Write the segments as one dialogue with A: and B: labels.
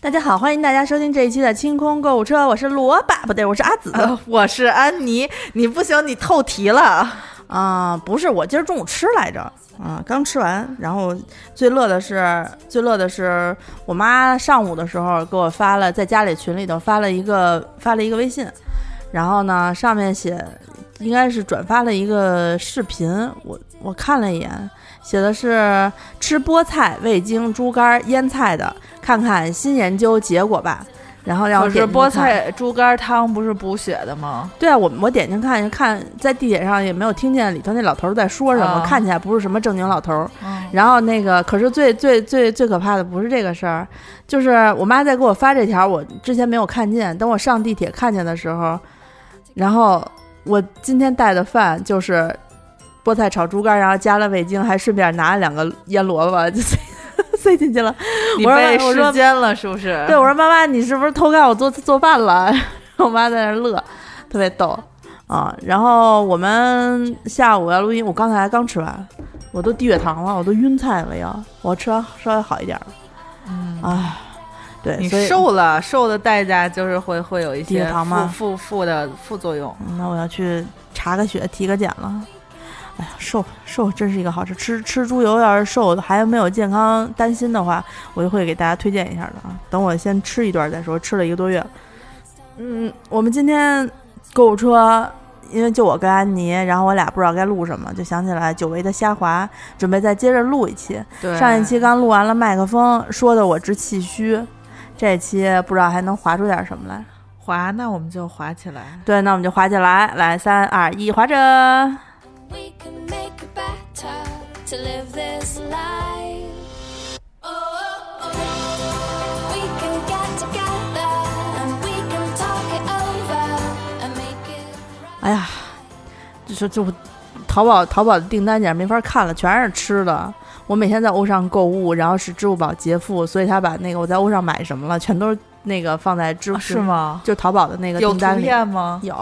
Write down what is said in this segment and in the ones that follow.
A: 大家好，欢迎大家收听这一期的清空购物车，我是萝卜，不对，我是阿紫。
B: 呃，我是安妮，你不行，你透题了。
A: 啊、不是，我今儿中午吃来着，啊、刚吃完。然后最乐的是，最乐的是，我妈上午的时候给我发了，在家里群里头发了一个发了一个微信，然后呢，上面写应该是转发了一个视频，我我看了一眼，写的是吃菠菜、味精、猪肝、腌菜的，看看新研究结果吧。然后让我
B: 可是菠菜猪肝汤不是补血的吗？
A: 对啊，我我点进看看，在地铁上也没有听见里头那老头儿在说什么，
B: 啊。
A: 看起来不是什么正经老头然后那个，可是最最最最可怕的不是这个事儿，就是我妈在给我发这条，我之前没有看见，等我上地铁看见的时候，然后我今天带的饭就是菠菜炒猪肝，然后加了味精，还顺便拿了两个腌萝卜就 塞塞进去了。
B: 你
A: 我说
B: 被
A: 我说
B: 时间了是不是？
A: 对，我说妈妈，你是不是偷看我做做饭了？我妈在那乐，特别逗啊。然后我们下午要录音，我刚才刚吃完，我都低血糖了，我都晕菜了要。我吃完稍微好一点儿，
B: 嗯，
A: 唉，对，
B: 你瘦了，瘦的代价就是会会有一些负负负的副作用。
A: 嗯那我要去查个血，体个检了。哎呀，瘦瘦真是一个好吃，吃吃猪油要是瘦还没有健康担心的话，我就会给大家推荐一下的啊。等我先吃一段再说，吃了一个多月。嗯，我们今天购物车，因为就我跟安妮，然后我俩不知道该录什么，就想起来久违的虾滑，准备再接着录一期。
B: 对，
A: 上一期刚录完了麦克风，说的我直气虚，这期不知道还能滑出点什么来。
B: 滑，那我们就滑起来。
A: 对，那我们就滑起来，来，三二一，滑着。
C: To live this life. We can get together and we can talk it over and make it
A: 哎呀，就是就淘宝淘宝的订单简直没法看了，全是吃的。我每天在欧尚购物，然后是支付宝结付，所以他把那个我在欧尚买什么了，全都是那个放在支付、
B: 啊是？吗？
A: 就淘宝的那个
B: 有图
A: 订单里。
B: 片吗？
A: 有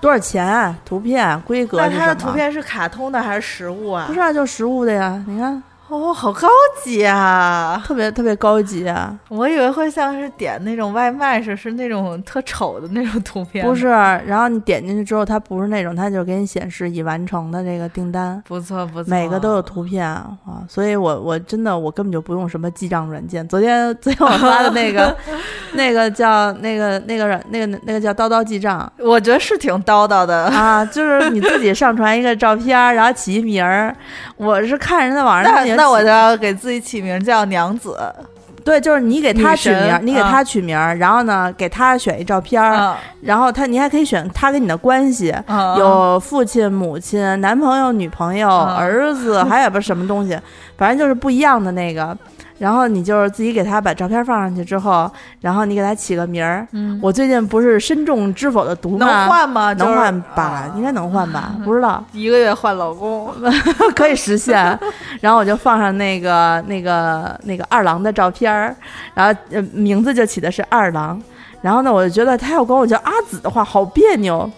A: 多少钱？图片规格
B: 那？它的图片是卡通的还是实物啊？
A: 不是啊，就实物的呀。你看，
B: 哦，好高级啊！
A: 特别特别高级啊。
B: 我以为会像是点那种外卖似的，是那种特丑的那种图片。
A: 不是，，然后你点进去之后，它不是那种，它就给你显示已完成的这个订单。
B: 不错不错，
A: 每个都有图片啊，所以我我真的我根本就不用什么记账软件。昨天昨天我发的那个 那个叫那个那个软那个那个叫叨叨记账
B: 我觉得是挺叨叨的。
A: 啊，就是你自己上传一个照片儿，然后起一名儿。我是看人在网上
B: 那我就要给自己起名叫娘子。
A: 对，就是你给他
B: 女
A: 取名儿，你给他取名儿，然后呢给他选一照片儿，
B: 嗯
A: 然后他你还可以选他跟你的关系。
B: 嗯，
A: 有父亲、母亲、男朋友、女朋友、
B: 嗯
A: 儿子，还有不什么东西，反正就是不一样的那个。然后你就是自己给他把照片放上去之后，然后你给他起个名儿。
B: 嗯，
A: 我最近不是身中知否的毒吗？
B: 能换吗？就是
A: 能换吧？
B: 啊
A: 应该能换吧？不知道，
B: 一个月换老公。
A: 可以实现。然后我就放上那个那个那个二郎的照片儿，然后呃名字就起的是二郎。然后呢，我就觉得他要管我叫阿紫的话，好别扭。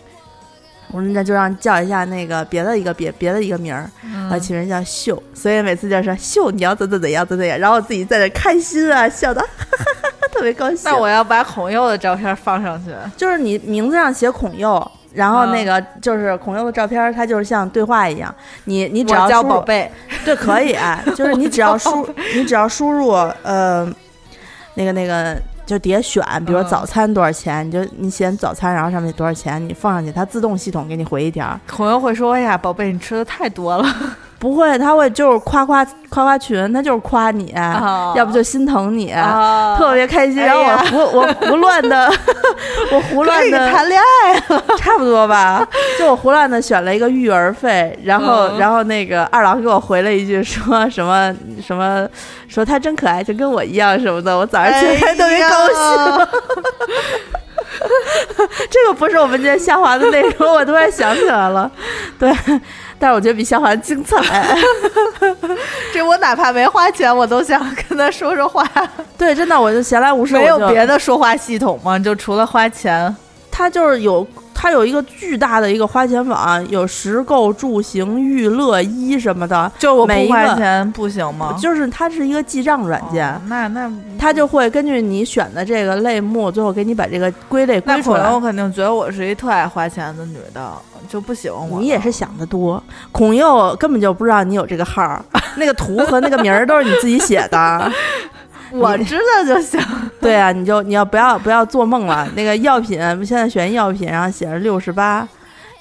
A: 我说那就让叫一下那个别的一个别别的一个名儿，
B: 嗯
A: 我起名叫秀，所以每次就是秀你要怎怎怎样怎怎样，然后我自己在那开心啊，笑的特别高兴。
B: 那我要把孔佑的照片放上去。
A: 就是你名字上写孔佑，然后那个就是孔佑的照片，它就是像对话一样，你你只要
B: 宝贝，
A: 对，可以，啊，就是你只要输，你只要输入呃，那个那个，就底下选，比如说
B: 嗯
A: 早餐多少钱，你就你选早餐，然后上面多少钱，你放上去，它自动系统给你回一条。
B: 朋友会说：“哎呀，宝贝，你吃的太多了。
A: 不会，他会就是夸夸夸夸群，他就是夸你，
B: 啊
A: 要不就心疼你，
B: 啊
A: 特别开心。
B: 哎
A: 然后我
B: 呀
A: 胡我胡乱的，我胡乱的
B: 谈恋爱了。
A: 差不多吧，就我胡乱的选了一个育儿费，然后、
B: 嗯
A: 然后那个二郎给我回了一句说 什么什么，说他真可爱，就跟我一样什么的，我早上起来特别高兴。
B: 兴。
A: 这个不是我们今天下滑的内容，我突然想起来了，对，但是我觉得比下滑精彩。
B: 这我哪怕没花钱，我都想跟他说说话。
A: 对，真的，我就闲来无事，
B: 没有别的说话系统吗？就除了花钱。
A: 他它就是有它有一个巨大的一个花钱网，有食购住行娱乐衣什么的，
B: 就我不花钱不行吗？
A: 就是它是一个记账软件。
B: 哦那那
A: 它就会根据你选的这个类目，最后给你把这个归类
B: 那
A: 归出来。
B: 可能我肯定觉得我是一特爱花钱的女的，就不喜欢我。
A: 你也是想的多，孔佑根本就不知道你有这个号，那个图和那个名儿都是你自己写的。
B: 我知道就行。
A: 对啊，你就你要不要不要做梦了？那个药品现在选药品，然后写着六十八，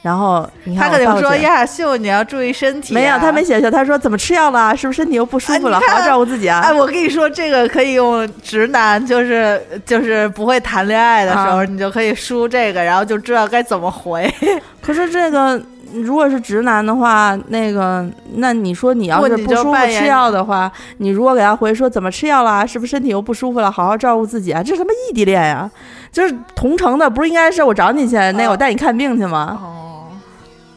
A: 然后你看
B: 他肯定说
A: 我发过去
B: 呀，秀你要注意身体啊、
A: 没有，他没写秀，他说怎么吃药了？是不是身体又不舒服了？
B: 啊
A: 好好照顾自己啊！
B: 哎，我跟你说，这个可以用直男，就是就是不会谈恋爱的时候，
A: 啊
B: 你就可以输这个，然后就知道该怎么回。
A: 可是这个如果是直男的话，那个那你说你要是不舒服吃药的话，你如果给他回说怎么吃药了？是不是身体又不舒服了？好好照顾自己啊！这是他妈异地恋呀！就是同城的，不是应该是我找你去，那我带你看病去吗？
B: 哦，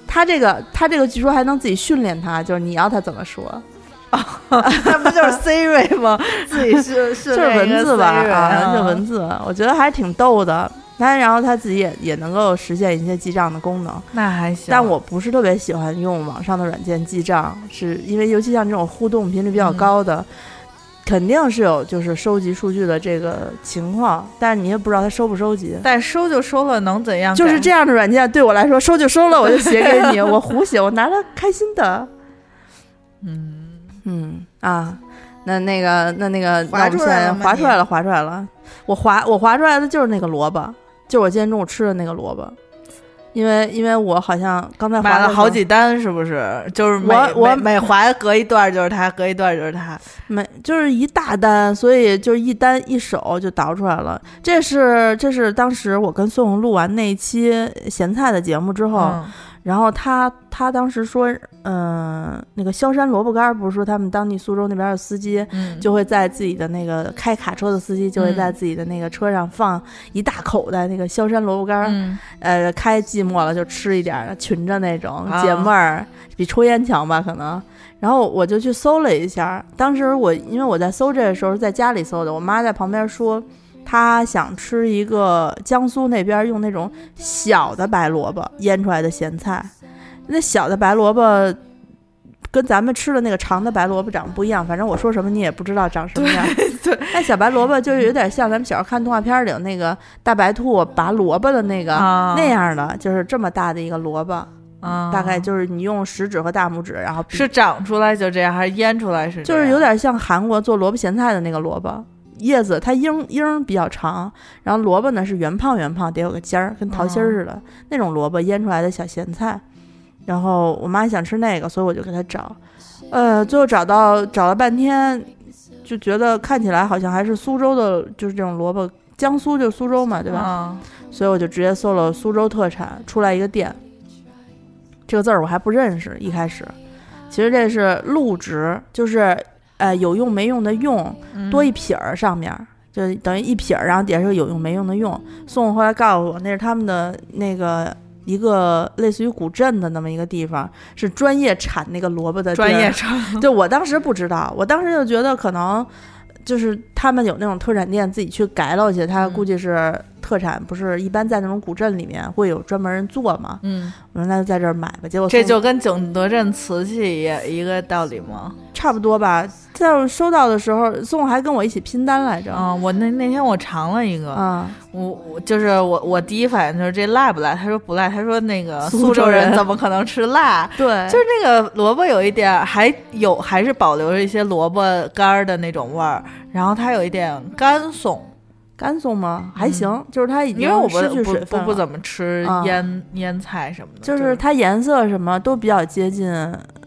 A: 他这个他这个据说还能自己训练他，就是你要他怎么说，
B: 那不就是 Siri 吗？自己是是
A: 就是文字吧啊，
B: 啊，
A: 就文字，我觉得还挺逗的。他然后他自己也也能够实现一些记账的功能，
B: 那还行。
A: 但我不是特别喜欢用网上的软件记账，是因为尤其像这种互动频率比较高的，肯定是有就是收集数据的这个情况，但是你也不知道他收不收集。
B: 但收就收了，能怎样？
A: 就是这样的软件对我来说，收就收了，我就写给你，我胡写，我拿它开心的。
B: 嗯，
A: 嗯啊，那那个那那个，
B: 划
A: 那我们现在
B: 出来了
A: 划出来了，划出来了。我划我划出来的就是那个萝卜，就我今天中午吃的那个萝卜，因为因为我好像刚才划
B: 买了好几单，是不是？就是每
A: 我我
B: 每每划隔一段就是它，隔一段就是它。
A: 每，就是一大单，所以就是一单一手就倒出来了。这是这是当时我跟宋录完那一期咸菜的节目之后，
B: 嗯
A: 然后他他当时说，嗯、那个萧山萝卜干儿不是说他们当地苏州那边的司机。
B: 嗯，
A: 就会在自己的那个开卡车的司机就会在
B: 嗯
A: 自己的那个车上放一大口袋那个萧山萝卜干儿，
B: 嗯
A: 呃，开寂寞了就吃一点儿，群着那种
B: 啊
A: 解闷儿，比抽烟强吧可能。然后我就去搜了一下，当时我因为我在搜这个时候是在家里搜的，我妈在旁边说她想吃一个江苏那边用那种小的白萝卜腌出来的咸菜，那小的白萝卜。跟咱们吃的那个长的白萝卜长得不一样，反正我说什么你也不知道长什么样。
B: 对，
A: 那小白萝卜就是有点像咱们小时候看动画片里那个大白兔拔萝卜的那个、
B: 啊
A: 那样的，就是这么大的一个萝卜，
B: 啊，
A: 大概就是你用食指和大拇指，然后
B: 是长出来就这样，还是腌出来是？
A: 就是有点像韩国做萝卜咸菜的那个萝卜叶子，它缨缨比较长，然后萝卜呢是圆胖圆胖，得有个尖儿，跟桃心儿似的、那种萝卜腌出来的小咸菜。然后我妈想吃那个，所以我就给她找，呃，最后找到找了半天，就觉得看起来好像还是苏州的，就是这种萝卜，江苏就是苏州嘛，对吧？
B: 啊，
A: 所以我就直接搜了苏州特产，出来一个店。这个字儿我还不认识，一开始，其实这是录值，就是呃有用没用的用
B: 嗯。
A: 多一撇儿上面儿，就等于一撇儿，然后底下是有用没用的用。宋总后来告诉我，那是他们的那个一个类似于古镇的那么一个地方，是专业产那个萝卜的
B: 专业产
A: 对我当时不知道，我当时就觉得可能就是他们有那种特产店自己去改了去，他
B: 嗯。
A: 估计是特产，不是一般在那种古镇里面会有专门人做嘛？
B: 嗯，
A: 我说那就在这儿买吧。结果
B: 这就跟景德镇瓷器也一个道理吗？
A: 差不多吧。在我收到的时候，宋还跟我一起拼单来着。
B: 啊，我那那天我尝了一个，
A: 啊，
B: 我我就是我我第一反应就是这辣不辣？他说不辣，他说那个
A: 苏
B: 苏州
A: 人
B: 怎么可能吃辣？
A: 对，
B: 就是那个萝卜有一点还有还是保留着一些萝卜干儿的那种味儿，然后它有一点干松，
A: 干松吗？还行，就是它已经
B: 因为我不
A: 失去
B: 不
A: 水分了
B: 不不怎么吃
A: 啊
B: 腌、腌菜什么的，
A: 就是它颜色什么都比较接近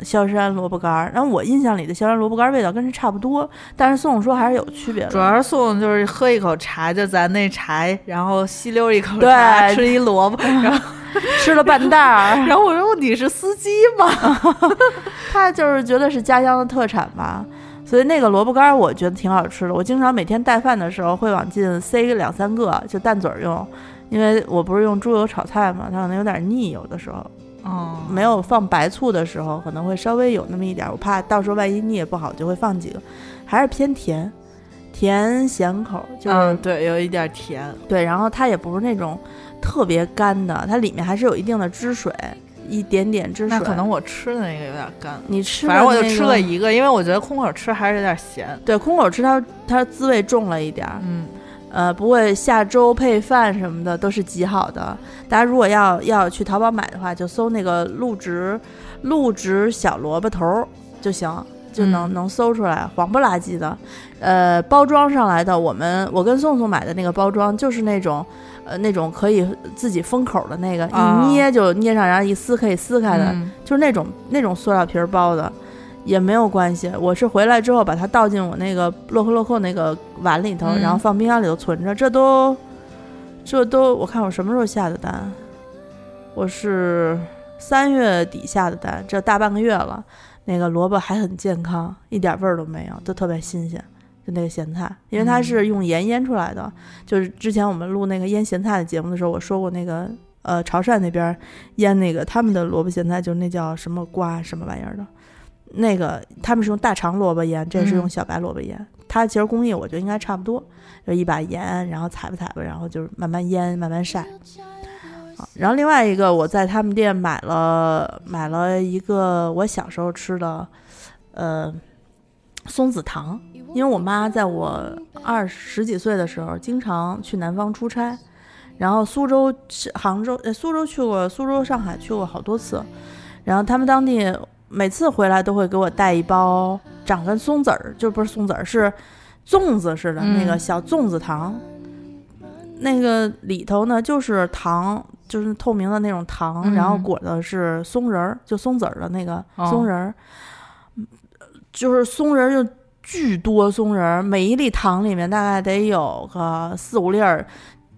A: 萧山萝卜干儿，然后我印象里的萧山萝卜干儿味道跟这差不多，但是宋总说还是有区别的。
B: 主要是送就是喝一口茶，就咱那茶，然后吸溜一口
A: 对
B: 茶，吃一萝卜，然后
A: 吃了半袋儿，
B: 然后我说你是司机吗？
A: 他就是觉得是家乡的特产吧，所以那个萝卜干儿我觉得挺好吃的。我经常每天带饭的时候会往进塞两三个，就淡嘴儿用，因为我不是用猪油炒菜嘛，它可能有点腻，有的时候
B: 哦，
A: 没有放白醋的时候可能会稍微有那么一点儿，我怕到时候万一腻也不好，就会放几个，还是偏甜，甜咸口，就是、
B: 嗯，对，有一点甜，
A: 对，然后它也不是那种特别干的，它里面还是有一定的汁水，一点点汁水。
B: 那可能我吃的那个有点干，
A: 你吃的
B: 反正我就吃了一个，因为我觉得空口吃还是有点咸。
A: 对空口吃它它滋味重了一点儿，
B: 嗯，
A: 呃，不过下粥配饭什么的都是极好的。大家如果要要去淘宝买的话，就搜那个陆植陆植小萝卜头儿就行，就能、
B: 嗯
A: 能搜出来，黄不拉几的。呃，包装上来的，我们我跟宋宋买的那个包装就是那种。呃，那种可以自己封口的那个，
B: 啊
A: 一捏就捏上，然后一撕可以撕开的，
B: 嗯
A: 就是那种那种塑料皮儿包的，也没有关系。我是回来之后把它倒进我那个洛克洛克那个碗里头，
B: 嗯
A: 然后放冰箱里头存着。这都，这都，我看我什么时候下的单？我是三月底下的单，这大半个月了。那个萝卜还很健康，一点味儿都没有，都特别新鲜。就那个咸菜，因为它是用盐腌出来的。就是之前我们录那个腌咸菜的节目的时候，我说过那个呃潮汕那边腌那个他们的萝卜咸菜，就是那叫什么瓜什么玩意儿的，那个他们是用大长萝卜腌，这是用
B: 嗯
A: 小白萝卜腌。它其实工艺我觉得应该差不多，就一把盐，然后踩吧踩吧，然后就是慢慢腌，慢慢晒。啊，然后另外一个我在他们店买了买了一个我小时候吃的，呃，松子糖，因为我妈在我二十几岁的时候经常去南方出差，然后苏州、杭州、呃苏州去过，苏州、上海去过好多次，然后他们当地每次回来都会给我带一包长跟松子儿，就不是松子儿，是粽子似的、
B: 嗯
A: 那个小粽子糖，那个里头呢就是糖。就是透明的那种糖，
B: 嗯
A: 然后裹的是松仁儿，就松子儿的那个
B: 哦
A: 松仁儿，就是松仁儿就巨多松仁儿，每一粒糖里面大概得有个四五粒儿，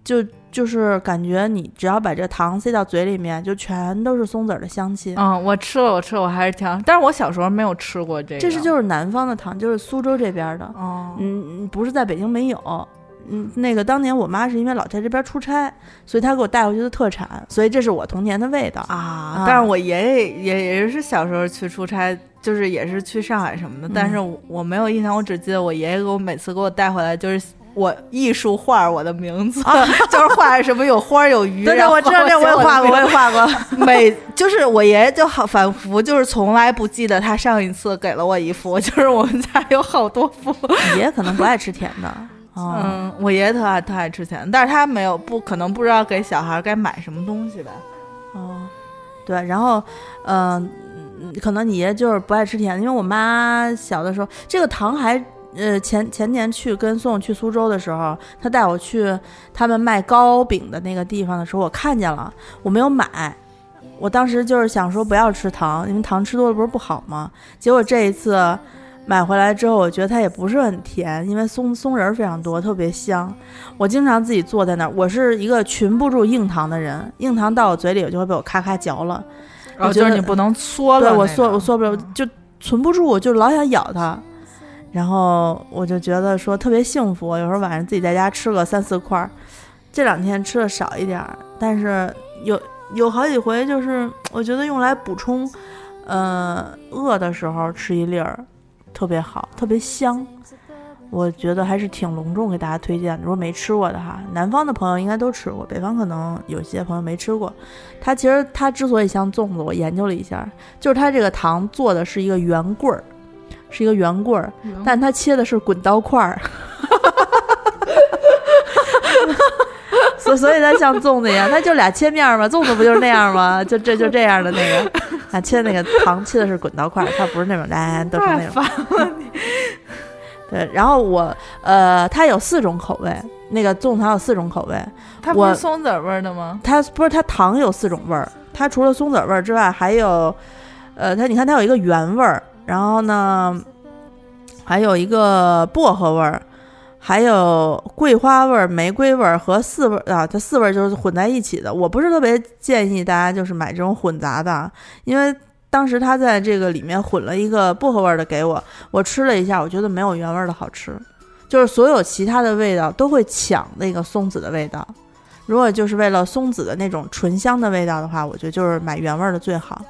A: 就就是感觉你只要把这糖塞到嘴里面，就全都是松子儿的香气。
B: 嗯，我吃了，我吃了，我还是挺，但是我小时候没有吃过这个。
A: 这是就是南方的糖，就是苏州这边的，
B: 哦，
A: 嗯，不是在北京没有。嗯，那个当年我妈是因为老在这边出差，所以她给我带回去的特产，所以这是我童年的味道
B: 啊，但是我爷爷也也是小时候去出差，就是也是去上海什么的，
A: 嗯
B: 但是我我没有印象，我只记得我爷爷给我每次给我带回来就是。我艺术画我的名字，就是画什么有花有鱼，
A: 对对，
B: 然后
A: 我知道这我也画过，我也画过。
B: 每就是我爷爷就好反复，就是从来不记得他上一次给了我一幅，就是我们家有好多幅。
A: 爷爷可能不爱吃甜的，哦、
B: 嗯，我爷爷特爱特爱吃甜，但是他没有不可能不知道给小孩该买什么东西吧。
A: 哦，对，然后，嗯、可能你爷就是不爱吃甜的，因为我妈小的时候，这个糖还。呃，前前年去跟宋宋去苏州的时候，他带我去他们卖糕饼的那个地方的时候，我看见了，我没有买。我当时就是想说不要吃糖，因为糖吃多了不是不好吗？结果这一次买回来之后，我觉得它也不是很甜，因为松松仁儿非常多，特别香。我经常自己坐在那儿，我是一个群不住硬糖的人，硬糖到我嘴里，我就会被我咔咔嚼了。
B: 然后
A: 我觉得
B: 就是你不能缩了
A: 对我缩我缩不了，就存不住，我就老想咬它。然后我就觉得说特别幸福，有时候晚上自己在家吃个三四块儿，这两天吃的少一点儿，但是有有好几回就是我觉得用来补充，呃，饿的时候吃一粒儿，特别好，特别香。我觉得还是挺隆重给大家推荐的。如果没吃过的哈，南方的朋友应该都吃过，北方可能有些朋友没吃过。它其实它之所以像粽子，我研究了一下，就是它这个糖做的是一个圆棍儿，是一个圆棍儿，但它切的是滚刀块儿，所所以它像粽子一样，它就俩切面儿嘛，粽子不就是那样吗？就这就这样的那个，啊，切那个糖切的是滚刀块儿，它不是那种来都是那种。对，然后我呃，它有四种口味，那个粽子糖有四种口味，
B: 它不是松子味儿的吗？
A: 它不是它糖有四种味儿，它除了松子味儿之外，还有，呃，它你看它有一个原味儿，然后呢，还有一个薄荷味儿，还有桂花味儿、玫瑰味儿和四味儿啊，它四味儿就是混在一起的。我不是特别建议大家就是买这种混杂的，因为当时他在这个里面混了一个薄荷味儿的给我，我吃了一下，我觉得没有原味儿的好吃，就是所有其他的味道都会抢那个松子的味道。如果就是为了松子的那种醇香的味道的话，我觉得就是买原味儿的最好，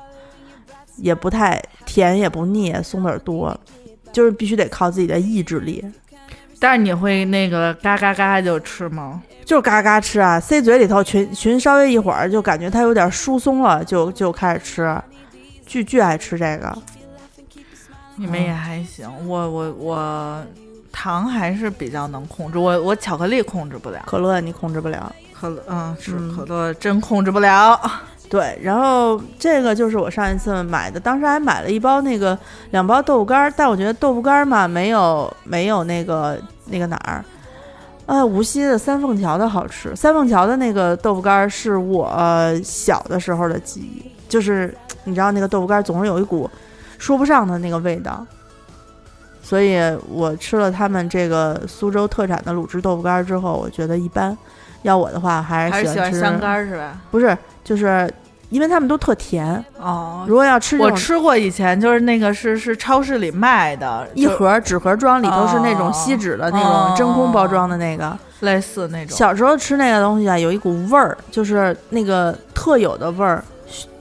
A: 也不太甜也不腻，松子多，就是必须得靠自己的意志力。
B: 但是你会那个嘎嘎嘎就吃吗？
A: 就是嘎嘎吃啊，塞嘴里头群群稍微一会儿就感觉它有点疏松了，就就开始吃，巨巨爱吃这个。
B: 你们也还行，我我我糖还是比较能控制，我我巧克力控制不了，
A: 可乐你控制不了，
B: 可乐嗯是
A: 嗯
B: 可乐真控制不了。
A: 对，然后这个就是我上一次买的，当时还买了一包那个两包豆腐干儿，但我觉得豆腐干儿嘛没有没有那个那个哪儿，呃，无锡的三凤桥的好吃。三凤桥的那个豆腐干儿是我、小的时候的记忆，就是你知道那个豆腐干儿总是有一股说不上的那个味道，所以我吃了他们这个苏州特产的卤汁豆腐干儿之后，我觉得一般。要我的话，还
B: 还是
A: 是喜欢吃
B: 香干儿是吧？
A: 不是，就是因为他们都特甜。
B: 哦，
A: 如果要吃
B: 我吃过以前就是那个是是超市里卖的
A: 一盒纸盒装，里头是那种
B: 哦
A: 锡纸的那
B: 哦
A: 种真空包装的那个。
B: 类似那种
A: 小时候吃那个东西啊，有一股味儿，就是那个特有的味儿，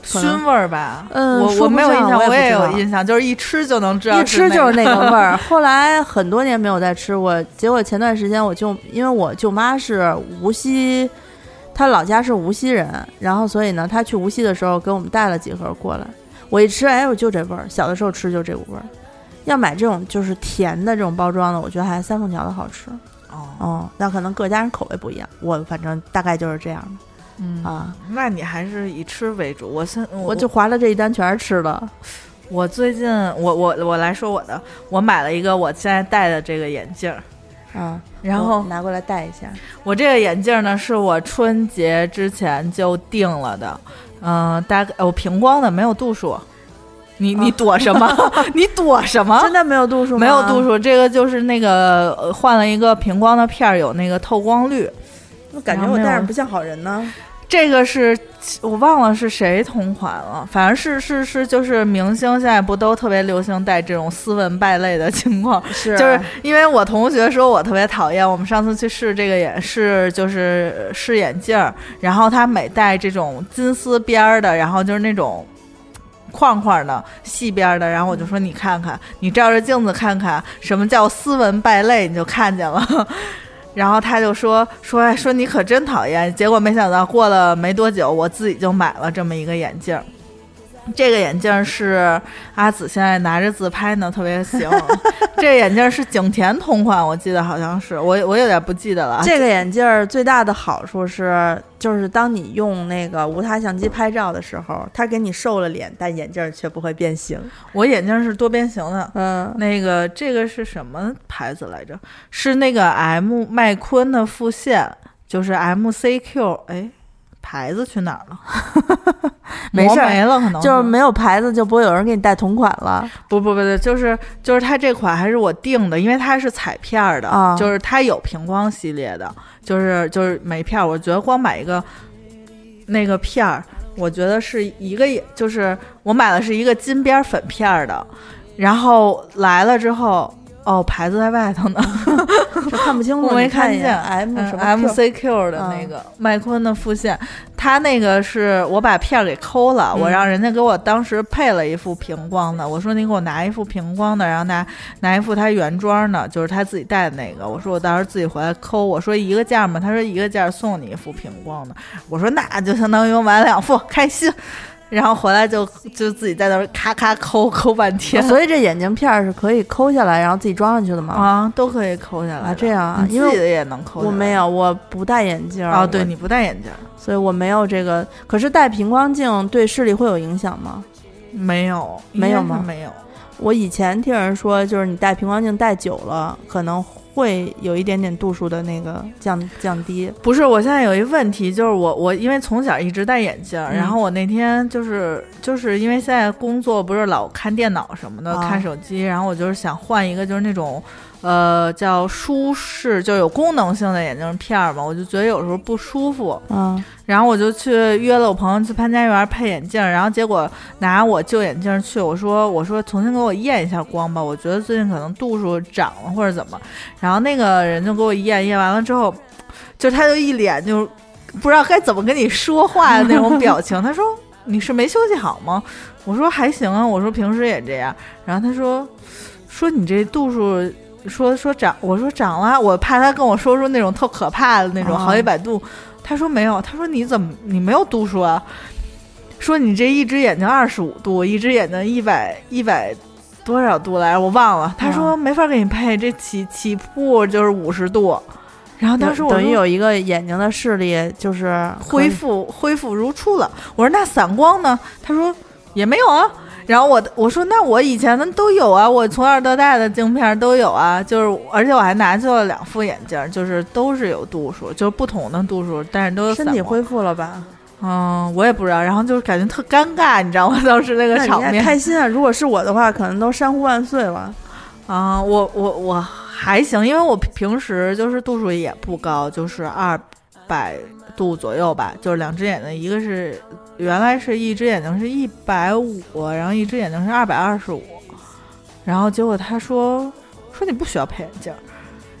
B: 熏味儿吧。
A: 嗯
B: 我我没有印象，我也有印象，就是一吃就能知道
A: 一吃就是
B: 那
A: 那个味儿。后来很多年没有再吃过，结果前段时间我舅，因为我舅妈是无锡，她老家是无锡人，然后所以呢，她去无锡的时候给我们带了几盒过来。我一吃，哎，我就这味儿，小的时候吃就这股味儿。要买这种就是甜的这种包装的，我觉得还是三凤桥的好吃。
B: 哦，
A: 哦，那可能各家人口味不一样，我反正大概就是这样的
B: 嗯
A: 啊。
B: 那你还是以吃为主。我现
A: 我就划了这一单全是吃的，
B: 我最近我我我来说我的，我买了一个我现在戴的这个眼镜儿，
A: 啊，
B: 然后
A: 拿过来戴一下。
B: 我这个眼镜呢是我春节之前就定了的，嗯、大概我平光的没有度数。你你躲什么？你躲什么？
A: 真的没有度数吗？
B: 没有度，数，这个就是那个呃换了一个平光的片儿，有那个透光率。
A: 我感觉我戴上不像好人呢。
B: 这个是我忘了是谁同款了，反正是是是，就是明星现在不都特别流行戴这种斯文败类的情况，
A: 是
B: 就是因为我同学说我特别讨厌，我们上次去试这个眼是就是呃试眼镜儿，然后他每戴这种金丝边儿的，然后就是那种。框框的细边儿的，然后我就说你看看，你照着镜子看看，什么叫斯文败类，你就看见了。然后他就说说说你可真讨厌，结果没想到过了没多久，我自己就买了这么一个眼镜儿。这个眼镜是阿紫现在拿着自拍呢，特别行。这眼镜儿是景甜同款，我记得好像是，我我有点不记得了。
A: 这个眼镜儿最大的好处是，就是当你用那个无他相机拍照的时候，它给你瘦了脸，但眼镜儿却不会变形。
B: 我眼镜儿是多边形的，
A: 嗯，
B: 那个这个是什么牌子来着？是那个 M 麦昆的复线，就是 MCQ。哎，牌子去哪儿了？
A: 没事
B: 没了，可能
A: 就是没有牌子就不会有人给你带同款了。
B: 不不不对，就是就是它这款还是我定的，因为它是彩片儿的，
A: 啊。
B: 就是它有平光系列的，就是就是每片儿，我觉得光买一个那个片儿，我觉得是一个，就是我买的是一个金边儿粉片儿的，然后来了之后，哦，牌子在外头呢，
A: 这看不清楚，
B: 我没
A: 看
B: 见
A: M
B: 嗯
A: 什么 Q
B: MCQ 的那个麦昆的副线，他那个是我把片儿给抠了，
A: 嗯
B: 我让人家给我当时配了一副平光的，我说你给我拿一副平光的，然后拿拿一副他原装的，就是他自己带的那个，我说我到时候自己回来抠，我说一个价嘛，他说一个价送你一副平光的，我说那就相当于我买两副，开心。然后回来就就自己在那儿咔咔抠抠半天，
A: 所以这眼镜片儿是可以抠下来，然后自己装上去的吗？
B: 啊都可以抠下来
A: 啊，这样啊，因为
B: 自己的也能抠。
A: 我没有，我不戴眼镜儿
B: 哦，对你不戴眼镜。
A: 所以我没有这个。可是戴平光镜对视力会有影响吗？
B: 没有，
A: 没有吗
B: 没有。
A: 我以前听人说，就是你戴平光镜戴久了，可能会有一点点度数的那个降降低。
B: 不是，我现在有一问题，就是我我因为从小一直戴眼镜，
A: 嗯
B: 然后我那天就是就是因为现在工作不是老看电脑什么的，
A: 啊
B: 看手机，然后我就是想换一个就是那种呃叫舒适就有功能性的眼镜片儿嘛，我就觉得有时候不舒服，
A: 嗯，
B: 然后我就去约了我朋友去潘家园配眼镜，然后结果拿我旧眼镜去，我说我说重新给我验一下光吧，我觉得最近可能度数涨了或者怎么，然后那个人就给我验，验完了之后，就他就一脸就不知道该怎么跟你说话的那种表情，他说你是没休息好吗？我说还行啊，我说平时也这样，然后他说说你这度数说说长，我说长了，我怕他跟我说出那种特可怕的那种
A: 啊
B: 好几百度，他说没有，他说你怎么你没有度数啊？说你这一只眼睛二十五度，一只眼睛一百一百多少度来着？我忘了。他说没法给你配，这起起步就是五十度。然后当时我说
A: 等于有一个眼睛的视力就是
B: 恢复恢复如初了。我说那散光呢？他说也没有啊。然后我我说那我以前的都有啊，我从小到大的镜片都有啊，就是而且我还拿去了两副眼镜，就是都是有度数，就是不同的度数，但是都有
A: 身体恢复了吧？
B: 嗯，我也不知道，然后就是感觉特尴尬，你知道吗？当时那个场面
A: 开心啊！如果是我的话，可能都山呼万岁了。
B: 啊，我我我还行，因为我平时就是度数也不高，就是二百度左右吧，就是两只眼睛，一个是原来是一只眼睛是一百五，然后一只眼睛是二百二十五，然后结果他说说你不需要配眼镜儿。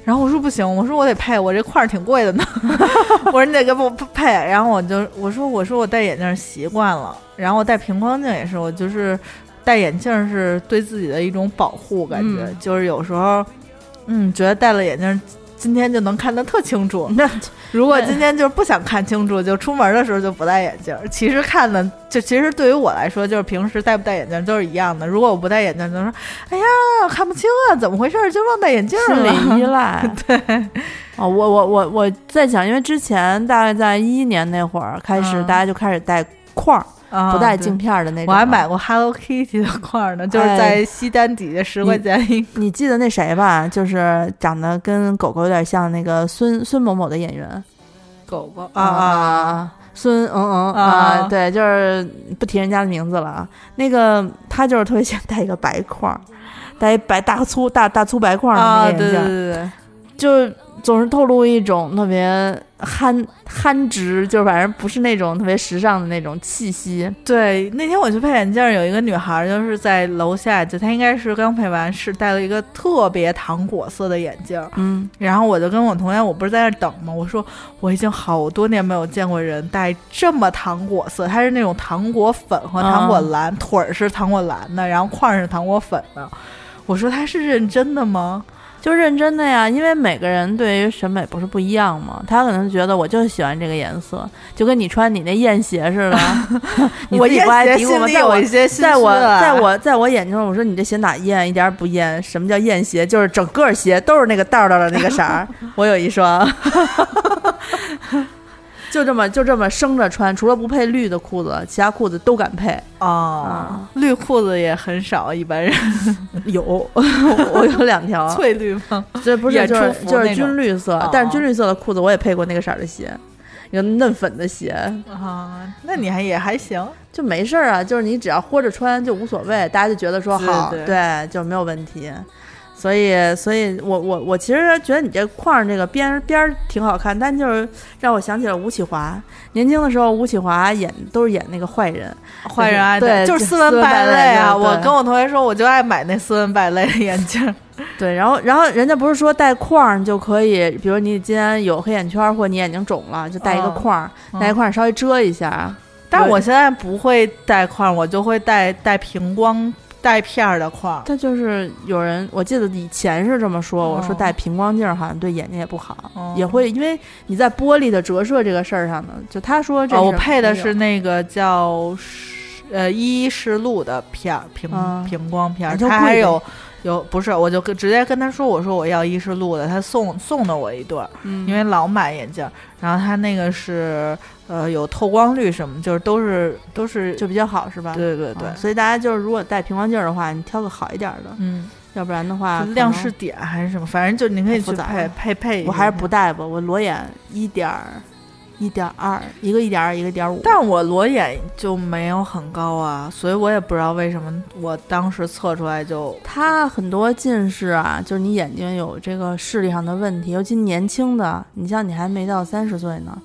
B: 然后我说不行，我说我得配，我这块儿挺贵的呢。我说你得给我配。然后我就我说我说我戴眼镜习惯了，然后我戴平光镜也是，我就是戴眼镜是对自己的一种保护，感觉、
A: 嗯
B: 就是有时候，嗯，觉得戴了眼镜今天就能看得特清楚。
A: 那
B: 如果今天就是不想看清楚，就出门的时候就不戴眼镜。其实看的就其实对于我来说，就是平时戴不戴眼镜都是一样的。如果我不戴眼镜，就说哎呀看不清啊，怎么回事？就忘戴眼镜
A: 心
B: 了。
A: 理依赖。对，哦，我我我我在想，因为之前大概在一一年那会儿开始，
B: 嗯
A: 大家就开始戴框儿，不带镜片儿的那种。
B: 我还买。过 Hello Kitty 的块儿呢，就是
A: 哎
B: 在西单底下十块钱一个。
A: 你记得那谁吧？就是长得跟狗狗有点像那个孙孙某某的演员
B: 狗狗啊啊！
A: 孙嗯嗯
B: 啊
A: 啊，对，就是不提人家的名字了啊。那个他就是特别喜欢戴一个白框儿，戴一白大粗大大粗白框儿的
B: 啊，
A: 那个眼镜儿，
B: 对对，
A: 就总是透露一种特别憨憨直，就是反正不是那种特别时尚的那种气息。
B: 对，那天我去配眼镜儿，有一个女孩儿就是在楼下，就她应该是刚配完是，戴了一个特别糖果色的眼镜儿。
A: 嗯，
B: 然后我就跟我同学，我不是在那儿等吗？我说我已经好多年没有见过人戴这么糖果色，它是那种糖果粉和糖果蓝，腿儿是糖果蓝的，然后框是糖果粉的。我说她是认真的吗？
A: 就认真的呀，因为每个人对于审美不是不一样嘛。他可能觉得我就喜欢这个颜色，就跟你穿你那艳鞋似的。你
B: 我艳
A: 自己不还
B: 鞋
A: 提过吗？在我在我在我在我眼中，我说你这鞋哪艳，一点儿不艳。什么叫艳鞋？就是整个鞋都是那个道道的那个色儿。我有一双，就这么就这么生着穿，除了不配绿的裤子，其他裤子都敢配。
B: 哦，绿裤子也很少，一般人。
A: 有，我有两条，
B: 翠绿吗？
A: 这不是
B: 演
A: 就是就是军绿色，
B: 哦。
A: 但是军绿色的裤子我也配过那个色儿的鞋，一个嫩粉的鞋，
B: 啊，那你还也还行。
A: 就没事儿啊，就是你只要豁着穿就无所谓，大家就觉得说
B: 对
A: 好，
B: 对
A: 就没有问题。所以，所以我我我其实觉得你这框儿这个边儿边儿挺好看，但就是让我想起了吴启华。年轻的时候，吴启华演都是演那个坏人，
B: 坏人爱，
A: 对就
B: 就是斯文
A: 败类
B: 啊！我跟我同学说，我就爱买那斯文败类的眼镜。
A: 对，然后然后人家不是说戴框儿就可以，比如你今天有黑眼圈儿或你眼睛肿了，就戴一个
B: 嗯
A: 框戴一框儿稍微遮一下。
B: 但是我现在不会戴框，我就会戴戴平光带片儿的框。
A: 它就是有人，我记得以前是这么说，我说
B: 哦
A: 戴平光镜儿好像对眼睛也不好，
B: 哦
A: 也会因为你在玻璃的折射这个事儿上呢，就他说这
B: 哦，我配的是那个叫呃依视路的片儿，平、
A: 嗯
B: 平光片儿，
A: 那就贵呗
B: 他还有有不是，我就跟直接跟他说，我说我要依视路的，他送送的我一对儿，
A: 嗯
B: 因为老买眼镜儿，然后他那个是呃有透光率什么，就是都是都是
A: 就比较好是吧？
B: 对对对，
A: 啊所以大家就是如果戴平光镜儿的话，你挑个好一点儿的，
B: 嗯，
A: 要不然的话
B: 亮视点还是什么，反正就你可以去配配配。
A: 我还是不戴吧，我裸眼一点儿一点二，一个一点二，一个点五。
B: 但我裸眼就没有很高啊，所以我也不知道为什么我当时测出来就
A: 他很多近视啊，就是你眼睛有这个视力上的问题，尤其年轻的，你像你还没到三十岁呢，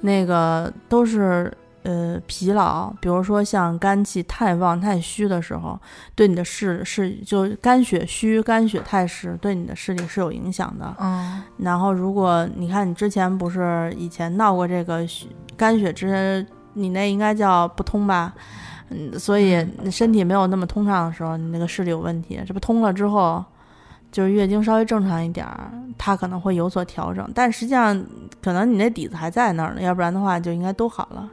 A: 那个都是呃疲劳，比如说像肝气太旺太虚的时候，对你的视视就肝血虚、肝血太实，对你的视力是有影响的。
B: 嗯
A: 然后如果你看你之前不是以前闹过这个血肝血之，你那应该叫不通吧？嗯，所以你身体没有那么通畅的时候，你那个视力有问题。这不通了之后，就是月经稍微正常一点儿，它可能会有所调整，但实际上可能你那底子还在那儿呢，要不然的话就应该都好了。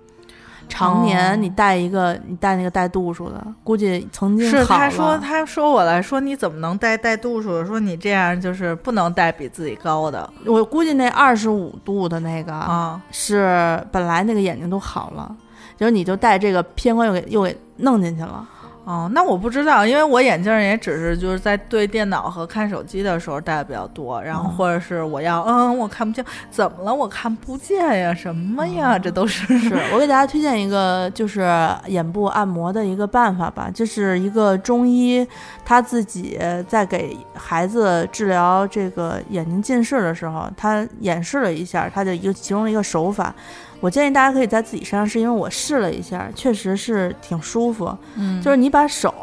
A: 常
B: 哦
A: 年你带一个，你带那个带度数的，估计曾经
B: 是他说他说我来说你怎么能带带度数？说你这样就是不能带比自己高的
A: 我估计那二十五度的那个
B: 啊。
A: 是本来那个眼睛都好了，就是你就带这个偏光又给又给弄进去了。
B: 哦，那我不知道，因为我眼镜儿也只是就是在对电脑和看手机的时候戴的比较多，然后
A: 嗯
B: 或者是我要嗯我看不清，怎么了？我看不见呀？什么呀？这都是
A: 是我给大家推荐一个就是眼部按摩的一个办法吧，这是一个中医他自己在给孩子治疗这个眼睛近视的时候，他演示了一下他的一个其中的一个手法。我建议大家可以在自己身上试，因为我试了一下，确实是挺舒服。
B: 嗯
A: 就是你把手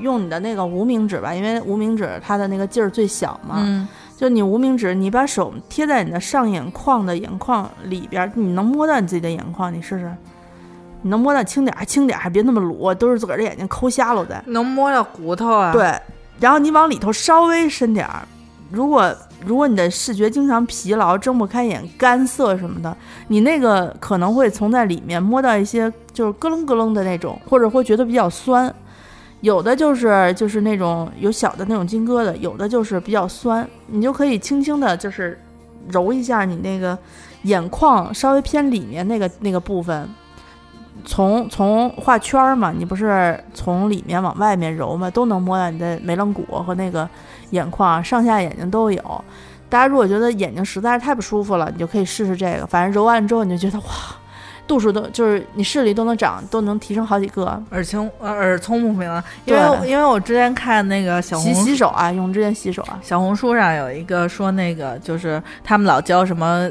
A: 用你的那个无名指吧，因为无名指它的那个劲儿最小嘛，
B: 嗯
A: 就你无名指，你把手贴在你的上眼眶的眼眶里边儿，你能摸到你自己的眼眶，你试试。你能摸到轻点儿，轻点儿，别那么鲁，都是自个儿的眼睛抠瞎了再。
B: 能摸到骨头啊？，
A: 对，然后你往里头稍微伸点儿。如果如果你的视觉经常疲劳、睁不开眼、干涩什么的，你那个可能会从在里面摸到一些就是咯楞咯楞的那种，或者会觉得比较酸。有的就是就是那种有小的那种金疙瘩，有的就是比较酸，你就可以轻轻的，就是揉一下你那个眼眶稍微偏里面那个那个部分，从从画圈儿嘛，你不是从里面往外面揉嘛，都能摸到你的眉棱骨和那个眼眶，上下眼睛都有。大家如果觉得眼睛实在是太不舒服了，你就可以试试这个。反正揉完了之后，你就觉得哇，度数都就是你视力都能长，都能提升好几个。
B: 耳清呃耳聪目明啊，因为因为我之前看那个小红
A: 洗
B: 红
A: 洗手啊，用之前洗手啊。
B: 小红书上有一个说那个就是他们老教什么。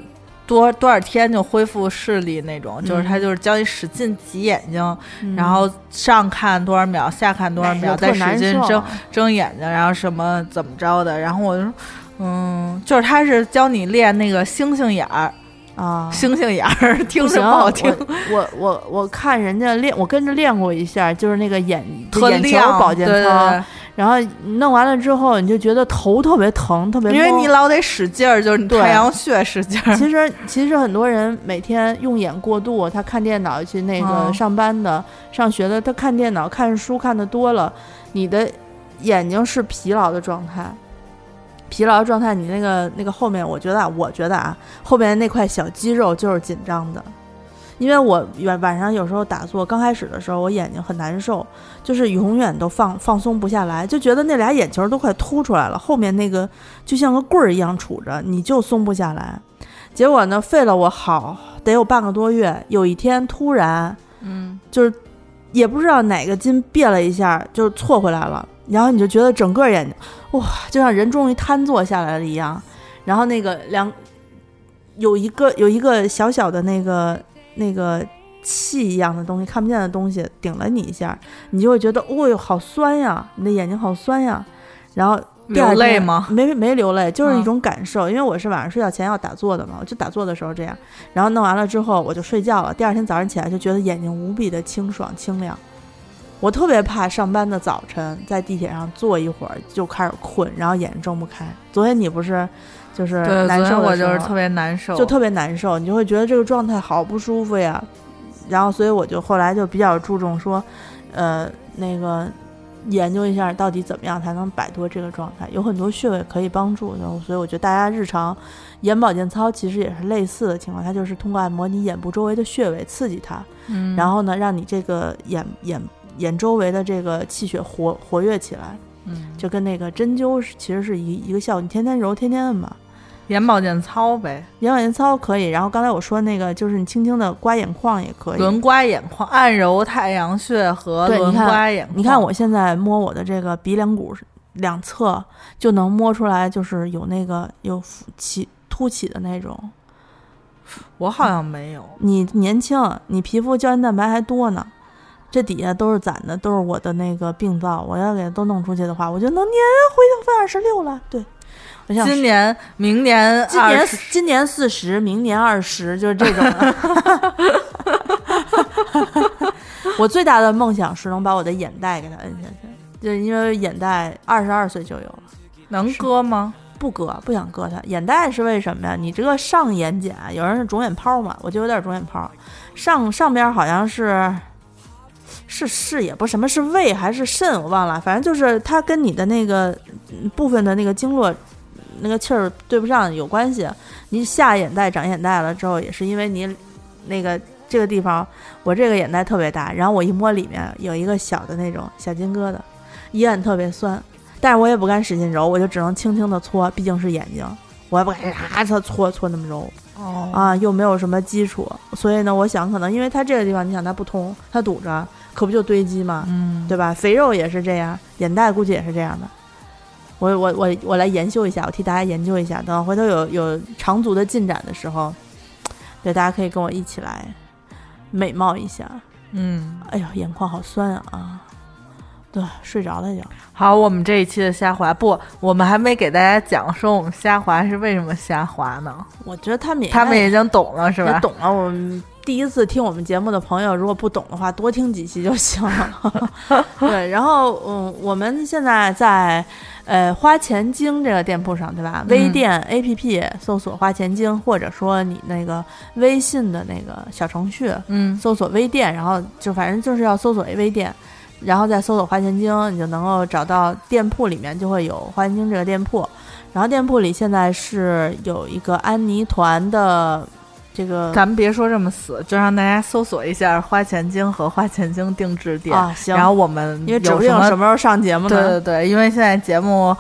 B: 多多少天就恢复视力那种，就是他
A: 嗯。
B: 就是教你使劲挤眼睛，
A: 嗯。
B: 然后上看多少秒，下看多少秒，再使劲睁睁眼睛，然后什么怎么着的，然后我就说，嗯，就是他是教你练那个星星眼儿，
A: 啊，
B: 星星眼儿，听着
A: 不
B: 好听，
A: 我我我我看人家练，我跟着练过一下，就是那个眼眼球保健操，
B: 对
A: 然后弄完了之后，你就觉得头特别疼，特别
B: 因为你老得使劲儿，就是你太阳穴使劲儿。
A: 其实其实很多人每天用眼过度，他看电脑去那个
B: 嗯
A: 上班的、上学的，他看电脑、看书看的多了，你的眼睛是疲劳的状态。疲劳的状态，你那个那个后面，我觉得啊，我觉得啊，后面那块小肌肉就是紧张的，因为我晚晚上有时候打坐，刚开始的时候我眼睛很难受，就是永远都放放松不下来，就觉得那俩眼球都快凸出来了，后面那个就像个棍儿一样杵着，你就松不下来。结果呢，费了我好得有半个多月，有一天突然
B: 嗯，
A: 就是也不知道哪个筋别了一下，就错回来了，然后你就觉得整个眼睛哇，就像人终于瘫坐下来了一样，然后那个两有一个有一个小小的那个那个气一样的东西，看不见的东西顶了你一下，你就会觉得哦哟好酸呀，你的眼睛好酸呀，然后第二天
B: 流泪吗？
A: 没没流泪，就是一
B: 嗯
A: 种感受。因为我是晚上睡觉前要打坐的嘛，我就打坐的时候这样，然后弄完了之后我就睡觉了。第二天早上起来就觉得眼睛无比的清爽清亮。我特别怕上班的早晨在地铁上坐一会儿就开始困，然后眼睛睁不开。昨天你不是就是
B: 对，
A: 难受
B: 我就是特别难受，
A: 就特别难受，你就会觉得这个状态好不舒服呀。然后，所以我就后来就比较注重说，呃，那个研究一下到底怎么样才能摆脱这个状态，有很多穴位可以帮助的。所以我觉得大家日常眼保健操其实也是类似的情况，它就是通过按摩你眼部周围的穴位，刺激它，
B: 嗯，
A: 然后呢，让你这个眼眼眼周围的这个气血活活跃起来，
B: 嗯
A: 就跟那个针灸是其实是一一个效果，你天天揉，天天摁嘛。
B: 眼保健操呗，
A: 眼保健操可以，然后刚才我说那个就是你轻轻的刮眼眶也可以。
B: 轮刮眼眶，按揉太阳穴和轮刮眼眶。
A: 你看我现在摸我的这个鼻梁骨两侧，就能摸出来，就是有那个有浮起凸起的那种。
B: 我好像没有，
A: 你年轻，你皮肤胶原蛋白还多呢，这底下都是攒的，都是我的那个病灶。我要给它都弄出去的话，我就能年回头分二十六了。对，我想
B: 今年、明年、
A: 今年今年四十，明年二十，就是这种的。我最大的梦想是能把我的眼袋给它摁下去，就是因为眼袋二十二岁就有了，
B: 能割吗？
A: 不割，不想割它。眼袋是为什么呀？你这个上眼睑，有人是肿眼泡嘛，我就有点肿眼泡。上上边好像是是是也不是什么是胃还是肾，我忘了，反正就是它跟你的那个嗯部分的那个经络那个气儿对不上有关系。你下眼袋长眼袋了之后，也是因为你那个这个地方，我这个眼袋特别大，然后我一摸里面有一个小的那种小金疙瘩，一按特别酸。但是我也不敢使劲揉，我就只能轻轻的搓，毕竟是眼睛，我也不敢啊它搓搓那么揉
B: 哦
A: 啊，又没有什么基础，所以呢，我想可能因为它这个地方，你想它不通，它堵着，可不就堆积嘛？
B: 嗯，
A: 对吧？肥肉也是这样，眼袋估计也是这样的。我我我我来研究一下，我替大家研究一下，等回头有有长足的进展的时候，对，大家可以跟我一起来美貌一下。
B: 嗯，
A: 哎呦，眼眶好酸啊！啊，对，睡着了就。
B: 好，我们这一期的虾滑不，我们还没给大家讲说我们虾滑是为什么虾滑呢？
A: 我觉得他们也
B: 他们已经懂了是吧？
A: 懂了。我们第一次听我们节目的朋友，如果不懂的话，多听几期就行了。对，然后嗯，我们现在在呃花钱精这个店铺上，对吧？微店 APP 搜索花钱精，或者说你那个微信的那个小程序
B: 嗯
A: 搜索微店，然后就反正就是要搜索微店。然后再搜索花钱精，你就能够找到店铺里面就会有花钱精这个店铺。然后店铺里现在是有一个安妮团的这个
B: 咱们别说这么死，就让大家搜索一下花钱精和花钱精定制店。
A: 啊，行，
B: 然后我们
A: 因为指不定
B: 什么
A: 时候上节目
B: 对。对对，因为现在节目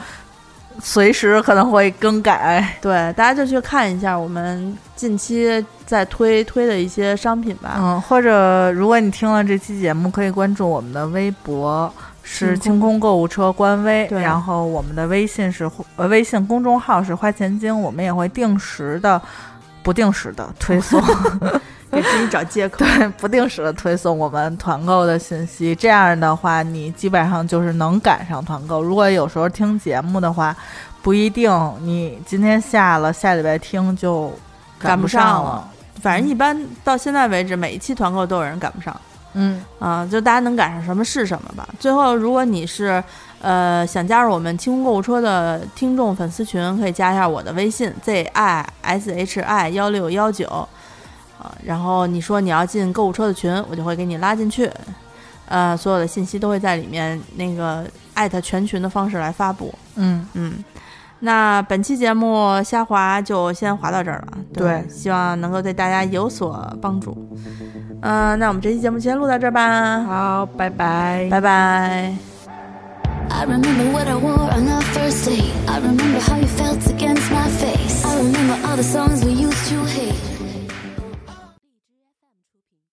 B: 随时可能会更改。
A: 对，大家就去看一下我们近期在推推的一些商品吧。
B: 嗯，或者如果你听了这期节目，可以关注我们的微博。是
A: 清
B: 清空购物车官微，然后我们的微信是呃微信公众号是花钱精，我们也会定时的、不定时的推送，
A: 给自己找借口。
B: 对，不定时的推送我们团购的信息。这样的话，你基本上就是能赶上团购。如果有时候听节目的话，不一定你今天下了，下礼拜听就
A: 赶不
B: 不
A: 上
B: 了
A: 了。反正一般到现在为止，每一期团购都有人赶不上。
B: 嗯，
A: 啊，就大家能赶上什么是什么吧。最后，如果你是呃想加入我们清空购物车的听众粉丝群，可以加一下我的微信 z i s h i 幺六幺九啊，然后你说你要进购物车的群，我就会给你拉进去。呃，所有的信息都会在里面那个艾特全群的方式来发布。
B: 嗯，
A: 嗯，那本期节目虾滑就先滑到这儿了。
B: 对
A: 希望能够对大家有所帮助。嗯、那我们这期节目先录到这儿吧。
B: 好，拜拜，
A: 拜拜。
C: I remember what I wore on our first date. I remember how you felt against my face. I remember all the songs we